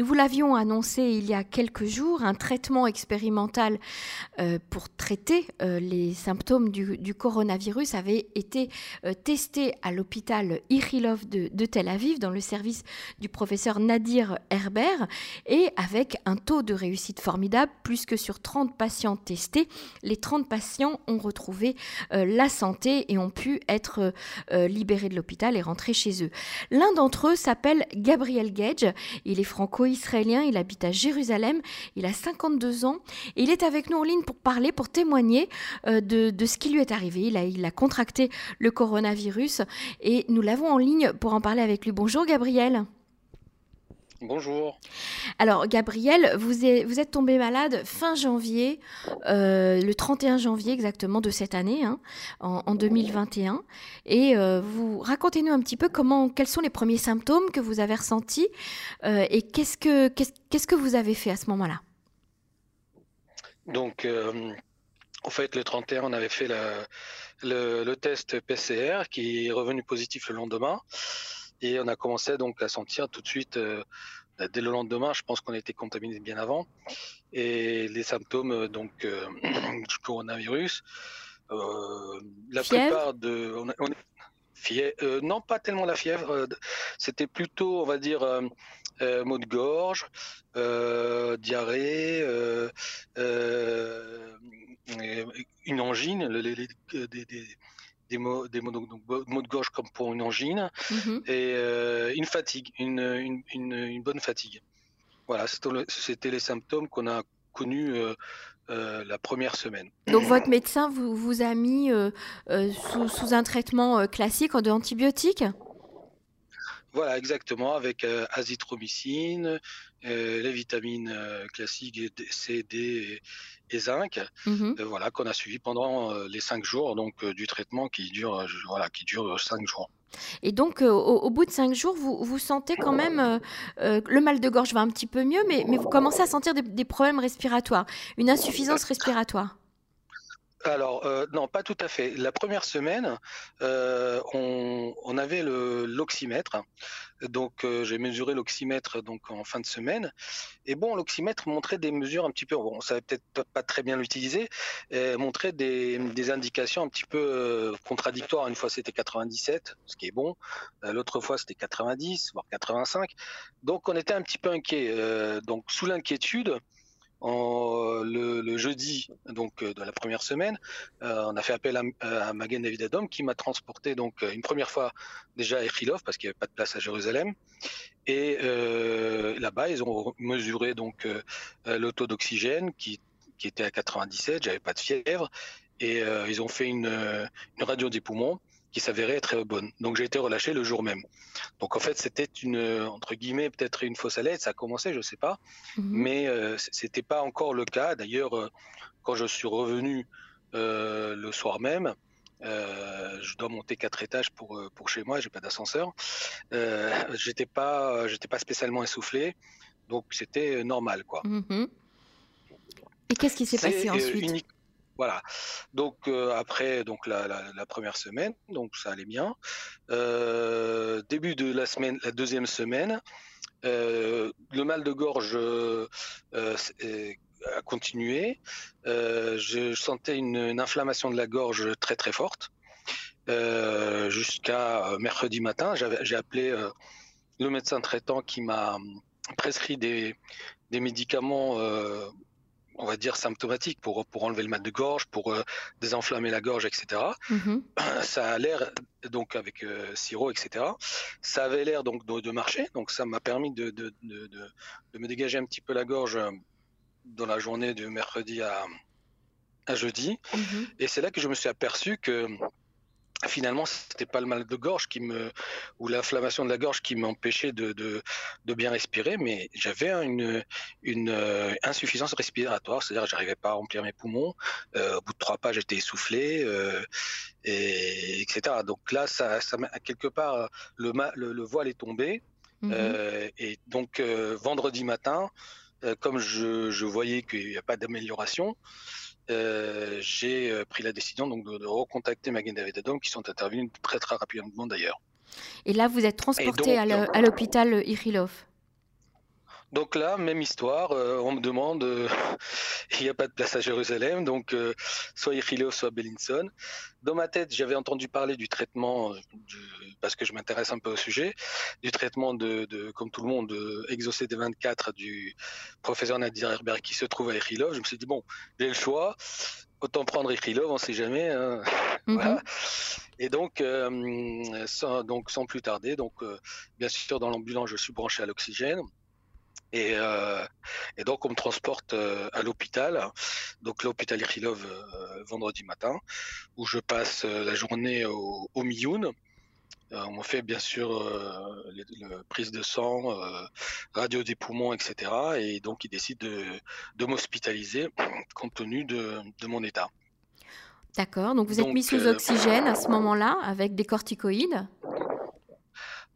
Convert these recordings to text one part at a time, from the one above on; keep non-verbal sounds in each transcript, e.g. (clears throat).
Nous vous l'avions annoncé il y a quelques jours, un traitement expérimental euh, pour traiter euh, les symptômes du, coronavirus avait été euh, testé à l'hôpital Ichilov de, Tel Aviv dans le service du professeur Nadir Herbert et avec un taux de réussite formidable, plus que sur 30 patients testés, les 30 patients ont retrouvé la santé et ont pu être libérés de l'hôpital et rentrer chez eux. L'un d'entre eux s'appelle Gabriel Gage. Il est franco-israélien, il habite à Jérusalem, il a 52 ans et il est avec nous en ligne pour parler, pour témoigner euh, de, ce qui lui est arrivé. Il a, il a contracté le coronavirus et nous l'avons en ligne pour en parler avec lui. Bonjour Gabriel. Bonjour. Alors, Gabriel, vous, êtes tombé malade fin janvier, euh, le 31 janvier exactement de cette année, hein, en, 2021. Et euh, vous racontez-nous un petit peu comment, quels sont les premiers symptômes que vous avez ressentis euh, et qu'est-ce que, qu'est-ce, que vous avez fait à ce moment-là? Donc, en fait, le 31, on avait fait le test PCR qui est revenu positif le lendemain. Et on a commencé donc à sentir tout de suite, euh, dès le lendemain, je pense qu'on a été contaminé bien avant. Et les symptômes euh, donc euh, (clears throat) du coronavirus, la plupart de, non pas tellement la fièvre, c'était plutôt, on va dire, maux de gorge, diarrhée, une angine, les, des des mots, donc, mots de gauche comme pour une angine, mhm. et euh, une fatigue, une, une, une, bonne fatigue. Voilà, c'était les symptômes qu'on a connus euh, euh, la première semaine. Donc votre médecin vous, vous a mis sous, sous, un traitement classique de antibiotiques? Voilà, exactement, avec azithromycine, les vitamines classiques C, D et zinc, mmh euh, voilà, qu'on a suivi pendant euh, les cinq jours donc euh, du traitement qui dure, voilà, qui dure cinq jours. Et donc, au, bout de cinq jours, vous, vous sentez quand même le mal de gorge va un petit peu mieux, mais, mais vous commencez à sentir des problèmes respiratoires, une insuffisance respiratoire. Alors euh, non, pas tout à fait. La première semaine, euh, on, avait l'oxymètre. Donc euh, j'ai mesuré l'oxymètre donc en fin de semaine. Et bon, l'oxymètre montrait des mesures un petit peu. Bon, on savait peut-être pas très bien l'utiliser. Montrait des, des, indications un petit peu contradictoires. Une fois c'était 97, ce qui est bon. L'autre fois c'était 90, voire 85. Donc on était un petit peu inquiet. donc sous l'inquiétude en, le, jeudi euh, de la première semaine, euh, on a fait appel à, à Magen David qui m'a transporté donc euh, une première fois déjà à Echilov parce qu'il n'y avait pas de place à Jérusalem. Et là-bas, ils ont mesuré donc le taux d'oxygène qui, qui était à 97, j'avais pas de fièvre, et ils ont fait une, une radio des poumons qui s'avérait être bonne. Donc j'ai été relâché le jour même. Donc en fait c'était une entre guillemets peut-être une fausse alerte, ça a commencé, je sais pas, mhm. mais euh, c'était pas encore le cas. D'ailleurs euh, quand je suis revenu euh, le soir même, euh, je dois monter quatre étages pour euh, pour chez moi, j'ai pas d'ascenseur. (laughs) j'étais pas j'étais pas spécialement essoufflé, donc c'était normal quoi. Mhm. Et qu'est-ce qui s'est passé ensuite? Voilà. Donc euh, après la, première semaine, donc ça allait bien. Euh, début de la semaine, la deuxième semaine, euh, le mal de gorge a continué. je sentais une, inflammation de la gorge très très forte jusqu'à mercredi matin. J'ai appelé le médecin traitant qui m'a prescrit des médicaments on va dire symptomatique pour pour enlever le mal de gorge, pour euh, désenflammer la gorge, etc. Mm-hmm. (clears throat) Ça a l'air donc avec euh, sirop, etc. Ça avait l'air donc de, marcher, donc ça m'a permis de de, de, de, me dégager un petit peu la gorge euh, dans la journée de mercredi à, à jeudi. Mm-hmm. Et c'est là que je me suis aperçu que finalement c'était pas le mal de gorge qui me ou l'inflammation de la gorge qui m'empêchait de, de, de, bien respirer mais j'avais une une euh, insuffisance respiratoire c'est-à-dire que j'arrivais pas à remplir mes poumons euh, au bout de trois pas j'étais essoufflé euh, et etc donc là ça, ça quelque part le, le, voile est tombé mmh et donc vendredi matin comme je, je voyais qu'il n'y a pas d'amélioration euh, j'ai euh, pris la décision donc de, recontacter Magen David Adom qui sont intervenus très très rapidement d'ailleurs. Et là, vous êtes transporté à l'hôpital Irilov? Donc là, même histoire, euh, on me demande, euh, (laughs) il n'y a pas de place à Jérusalem, donc euh, soit Ichilov, soit Bellinson. Dans ma tête, j'avais entendu parler du traitement, parce que je m'intéresse un peu au sujet, du traitement de, comme tout le monde, de Exaucé des 24 du professeur Nadir Herbert qui se trouve à Ichilov. Je me suis dit, bon, j'ai le choix, autant prendre Ichilov, on ne sait jamais. Hein. Mhm. Et donc, sans, donc, sans plus tarder, donc, bien sûr, dans l'ambulance, je suis branché à l'oxygène. Et, euh, et, donc, on me transporte euh, à l'hôpital, donc l'hôpital Ikhilov euh, vendredi matin, où je passe la journée au, au Miyun. on me fait bien sûr les, prise de sang, radio des poumons, etc. Et donc, ils décident de, de m'hospitaliser compte tenu de, de, mon état. D'accord, donc vous êtes mis sous oxygène à ce moment-là avec des corticoïdes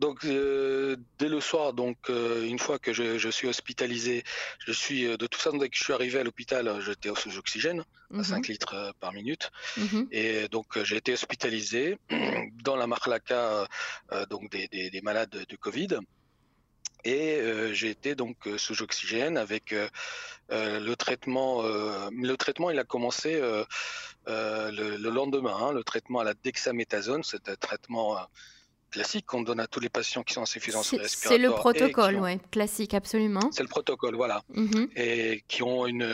donc euh, dès le soir, donc euh, une fois que je, suis hospitalisé, je suis euh, de toute façon dès que je suis arrivé à l'hôpital, j'étais sous oxygène à 5 mhm. litres par minute, mhm. et donc j'ai été hospitalisé (clears throat) dans la marlaca donc des, des, malades de Covid. Et j'ai été donc sous oxygène avec le traitement. le traitement, il a commencé le, lendemain. Hein, le traitement à la dexaméthasone, c'est un traitement classique qu'on donne à tous les patients qui sont en insuffisance respiratoire. C'est le protocole, oui, classique, absolument. C'est le protocole, voilà. Mhm. Et qui ont une,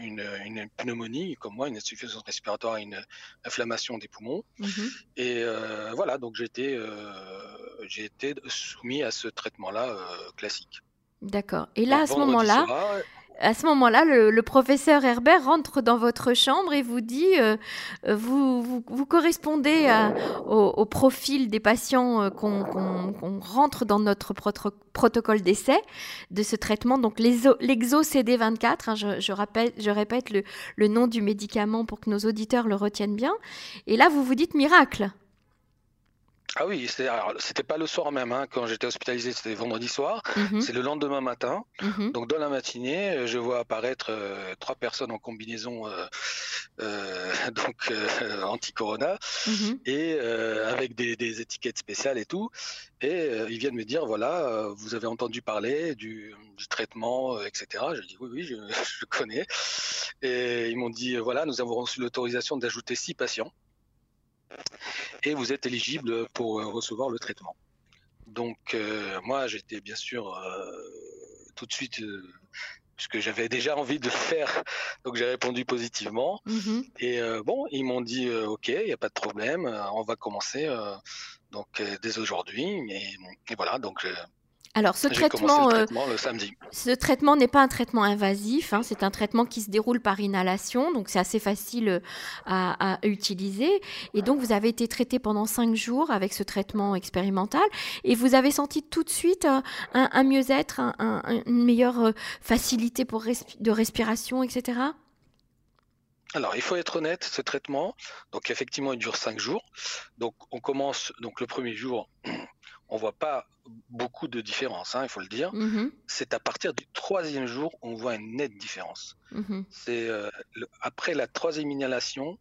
une, une, pneumonie, comme moi, une insuffisance respiratoire et une inflammation des poumons. Mhm. Et euh, voilà, donc j'ai été, euh, été soumis à ce traitement-là euh, classique. D'accord. Et là, à ce moment-là, à ce moment-là, le, professeur Herbert rentre dans votre chambre et vous dit, euh, euh, vous, vous, correspondez au, profil des patients euh, qu'on rentre dans notre protocole d'essai de ce traitement, donc l'exo CD24, hein, je, je, je répète le, le nom du médicament pour que nos auditeurs le retiennent bien. Et là, vous vous dites miracle. Ah oui, c'était pas le soir même, hein, quand j'étais hospitalisé, c'était vendredi soir. Mhm. C'est le lendemain matin. Mhm. Donc dans la matinée, euh, je vois apparaître euh, trois personnes en combinaison euh, (laughs) donc anti-corona mhm. et avec des, étiquettes spéciales et tout. Et ils viennent me dire voilà, vous avez entendu parler du, traitement, etc. Je dis oui, oui, je, (laughs) je connais. Et ils m'ont dit voilà, nous avons reçu l'autorisation d'ajouter six patients et vous êtes éligible pour euh, recevoir le traitement. Donc euh, moi j'étais bien sûr euh, tout de suite puisque j'avais déjà envie de le faire, (laughs) donc j'ai répondu positivement. Mm-hmm. Et bon, ils m'ont dit ok, il n'y a pas de problème, on va commencer donc dès aujourd'hui. Et, et, voilà, donc alors, ce traitement, euh, ce traitement n'est pas un traitement invasif, hein, c'est un traitement qui se déroule par inhalation, donc c'est assez facile euh, à, utiliser. Et donc, vous avez été traité pendant cinq jours avec ce traitement expérimental, et vous avez senti tout de suite euh, un, mieux-être, une meilleure facilité pour de respiration, etc. Alors, il faut être honnête, ce traitement, donc effectivement, il dure cinq jours. Donc, on commence, donc le premier jour, on voit pas beaucoup de différence, hein, il faut le dire. Mm-hmm. C'est à partir du troisième jour on voit une nette différence. Mm-hmm. C'est euh, après la troisième inhalation,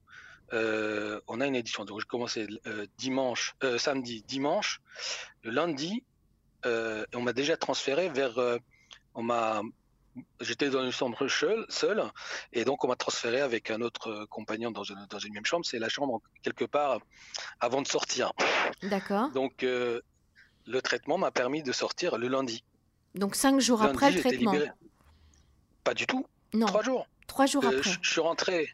euh, on a une édition. Donc, je commençais euh, dimanche, samedi, dimanche. Le lundi, on m'a déjà transféré vers. on m'a j'étais dans une chambre seule, et donc on m'a transféré avec un autre compagnon dans une, dans une même chambre. C'est la chambre quelque part avant de sortir. D'accord. Donc le traitement m'a permis de sortir le lundi. Donc cinq jours après le traitement Pas du tout. Non. Trois jours. Trois jours euh, après. Je, suis rentré.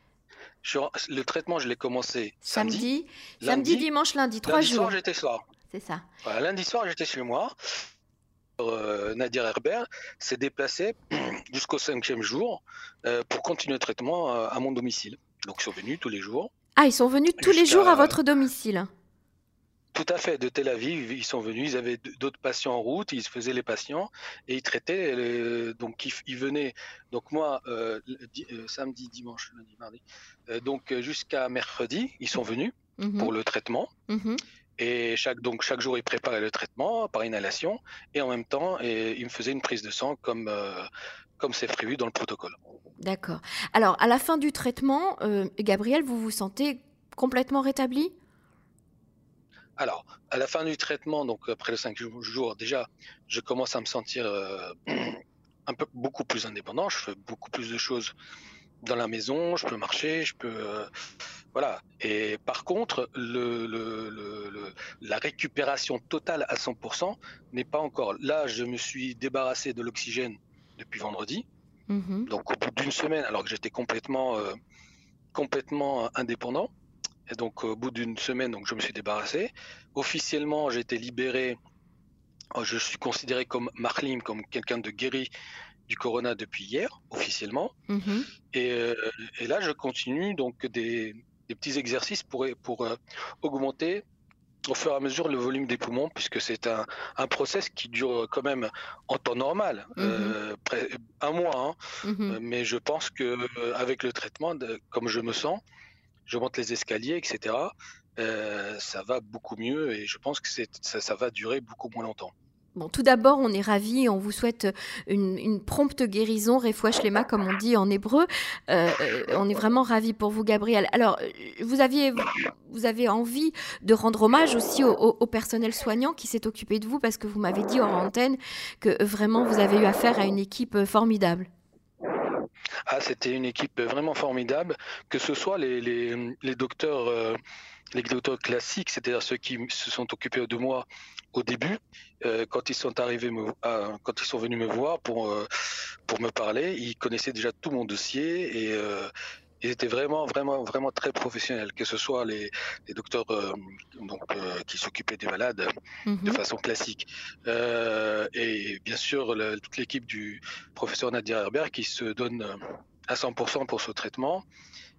le traitement, je l'ai commencé samedi. Samedi, dimanche, lundi, trois lundi jours. soir, j'étais soir. C'est ça. lundi soir, j'étais chez moi. Euh, Nadir Herbert s'est déplacé (clears throat) jusqu'au cinquième jour euh, pour continuer le traitement à mon domicile. Donc ils sont venus tous les jours. Ah, ils sont venus tous les jours à votre domicile tout à fait, de Tel Aviv, ils sont venus, ils avaient d'autres patients en route, ils faisaient les patients et ils traitaient. donc ils, venaient. Donc moi, euh, euh, samedi, dimanche, lundi, mardi, euh, donc jusqu'à mercredi, ils sont venus mhm. pour le traitement. Mhm. Et chaque, donc chaque jour, ils préparaient le traitement par inhalation et en même temps, et, ils me faisaient une prise de sang comme comme c'est prévu dans le protocole. D'accord. Alors, à la fin du traitement, Gabriel, vous vous sentez complètement rétabli? Alors, à la fin du traitement, donc après les cinq jours, déjà, je commence à me sentir euh, un peu beaucoup plus indépendant. Je fais beaucoup plus de choses dans la maison. Je peux marcher, je peux voilà. Et par contre, le, la récupération totale à 100% n'est pas encore. Là, je me suis débarrassé de l'oxygène depuis vendredi. Mm-hmm. Donc au bout d'une semaine, alors que j'étais complètement, euh, complètement indépendant. Et donc au bout d'une semaine, donc je me suis débarrassé. Officiellement, j'ai été libéré. Euh, je suis considéré comme Marlim, comme quelqu'un de guéri du corona depuis hier, officiellement. Et, euh, et, là, je continue donc des, des petits exercices pour, pour euh, augmenter au fur et à mesure le volume des poumons, puisque c'est un, un process qui dure quand même en temps normal, mhm. euh, un mois. Hein. Mhm. Mais je pense que avec le traitement, comme je me sens, je monte les escaliers, etc. ça va beaucoup mieux et je pense que ça, va durer beaucoup moins longtemps. Bon, tout d'abord, on est ravis, on vous souhaite une, prompte guérison, refouach lema comme on dit en hébreu. Euh, euh, on est vraiment ravis pour vous, Gabriel. Alors, euh, vous aviez, vous avez envie de rendre hommage aussi au, personnel soignant qui s'est occupé de vous, parce que vous m'avez dit en antenne que vraiment vous avez eu affaire à une équipe formidable. Ah, c'était une équipe vraiment formidable, que ce soit les, les docteurs les docteurs classiques, c'est-à-dire ceux qui se sont occupés de moi au début, euh, quand ils sont arrivés, quand ils sont venus me voir pour euh, pour me parler, ils connaissaient déjà tout mon dossier et euh, ils étaient vraiment, vraiment, vraiment très professionnels, que ce soit les, docteurs donc, qui s'occupaient des malades de mhm. façon classique. et bien sûr, toute l'équipe du professeur Nadir Herbert qui se donne à 100% pour ce traitement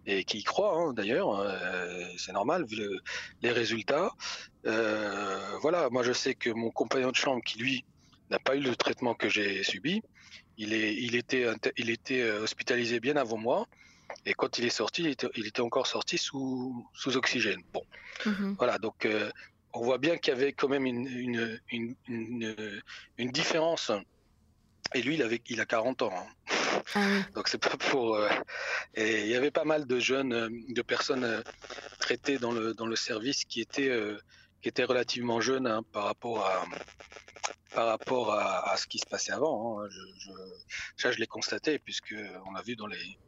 et qui y croit hein, d'ailleurs, euh, c'est normal vu les résultats. Euh, voilà, moi je sais que mon compagnon de chambre qui lui n'a pas eu le traitement que j'ai subi, il, est, il, était, il était euh, hospitalisé bien avant moi. Et quand il est sorti, il était, il était encore sorti sous, sous oxygène. Bon, mm-hmm. voilà, donc on voit bien qu'il y avait quand même une, une, une, une différence et lui, il, avait, il a 40 ans. Hein. Ah (laughs) Donc c'est pas pour. Euh, et il y avait pas mal de jeunes, euh, de personnes euh, traitées dans le dans le service qui étaient qui étaient relativement jeunes hein, par rapport à par rapport à, ce qui se passait avant. Hein. Je, ça, je l'ai constaté puisque on a vu dans les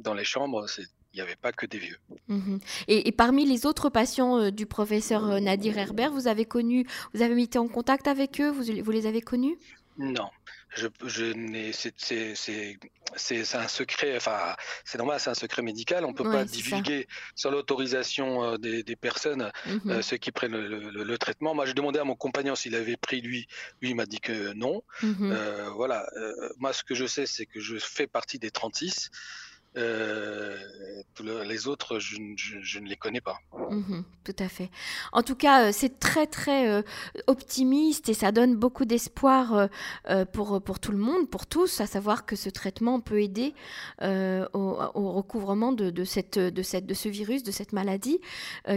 dans les chambres, il n'y avait pas que des vieux. Mhm. Et, parmi les autres patients du professeur Nadir Herbert, vous avez connu, vous avez été en contact avec eux, vous, vous les avez connus? Non, je, je c'est un secret, enfin c'est normal, c'est un secret médical. On peut pas divulguer sans l'autorisation euh, des, des, personnes euh, ceux qui prennent le, le, traitement. Moi, j'ai demandé à mon compagnon s'il avait pris lui. Lui, il m'a dit que non. Euh, voilà. moi, ce que je sais, c'est que je fais partie des 36. Euh, les autres, je, ne les connais pas. Mhm, tout à fait. En tout cas, euh, c'est très très euh, optimiste et ça donne beaucoup d'espoir pour, pour tout le monde, pour tous, à savoir que ce traitement peut aider au, recouvrement de, de, cette, de, cette, de ce virus, de cette maladie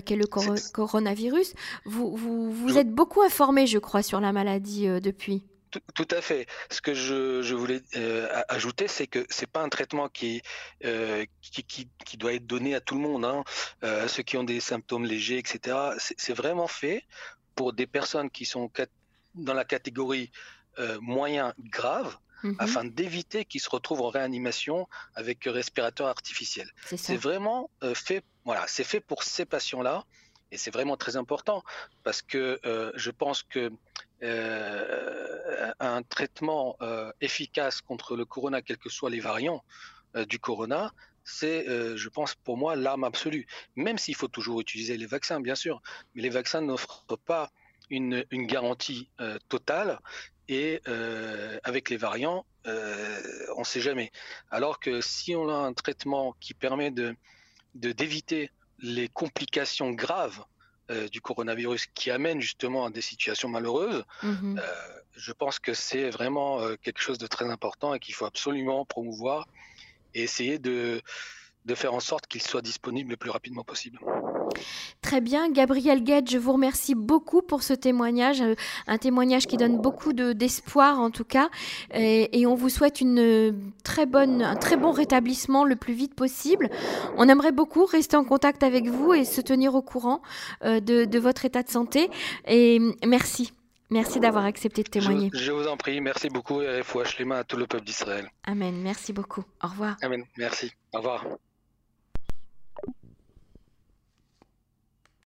qu'est le coronavirus. Vous, vous, vous êtes beaucoup informé, je crois, sur la maladie depuis. Tout, à fait. Ce que je, voulais euh, ajouter, c'est que c'est pas un traitement qui, euh, qui, doit être donné à tout le monde, hein. euh, ceux qui ont des symptômes légers, etc. C'est vraiment fait pour des personnes qui sont dans la catégorie moyen grave, mm-hmm. afin d'éviter qu'ils se retrouvent en réanimation avec respirateur artificiel. C'est vraiment fait, voilà, c'est fait pour ces patients-là. Et c'est vraiment très important parce que je pense que euh, un traitement euh, efficace contre le corona, quels que soient les variants euh, du corona, c'est, je pense, pour moi, l'arme absolue. Même s'il faut toujours utiliser les vaccins, bien sûr, mais les vaccins n'offrent pas une, garantie totale. Et avec les variants, on ne sait jamais. Alors que si on a un traitement qui permet de d'éviter les complications graves euh, du coronavirus qui amène justement à des situations malheureuses, mhm. euh, je pense que c'est vraiment euh, quelque chose de très important et qu'il faut absolument promouvoir et essayer de, de faire en sorte qu'il soit disponible le plus rapidement possible. Très bien, Gabriel Guette, je vous remercie beaucoup pour ce témoignage, euh, un témoignage qui donne beaucoup d'espoir en tout cas, et, on vous souhaite une très bonne, un très bon rétablissement le plus vite possible. On aimerait beaucoup rester en contact avec vous et se tenir au courant euh, de, de votre état de santé, et merci. Merci d'avoir accepté de témoigner. Je, vous en prie, merci beaucoup et les mains à tout le peuple d'Israël. Amen, merci beaucoup. Au revoir. Amen, merci. Au revoir.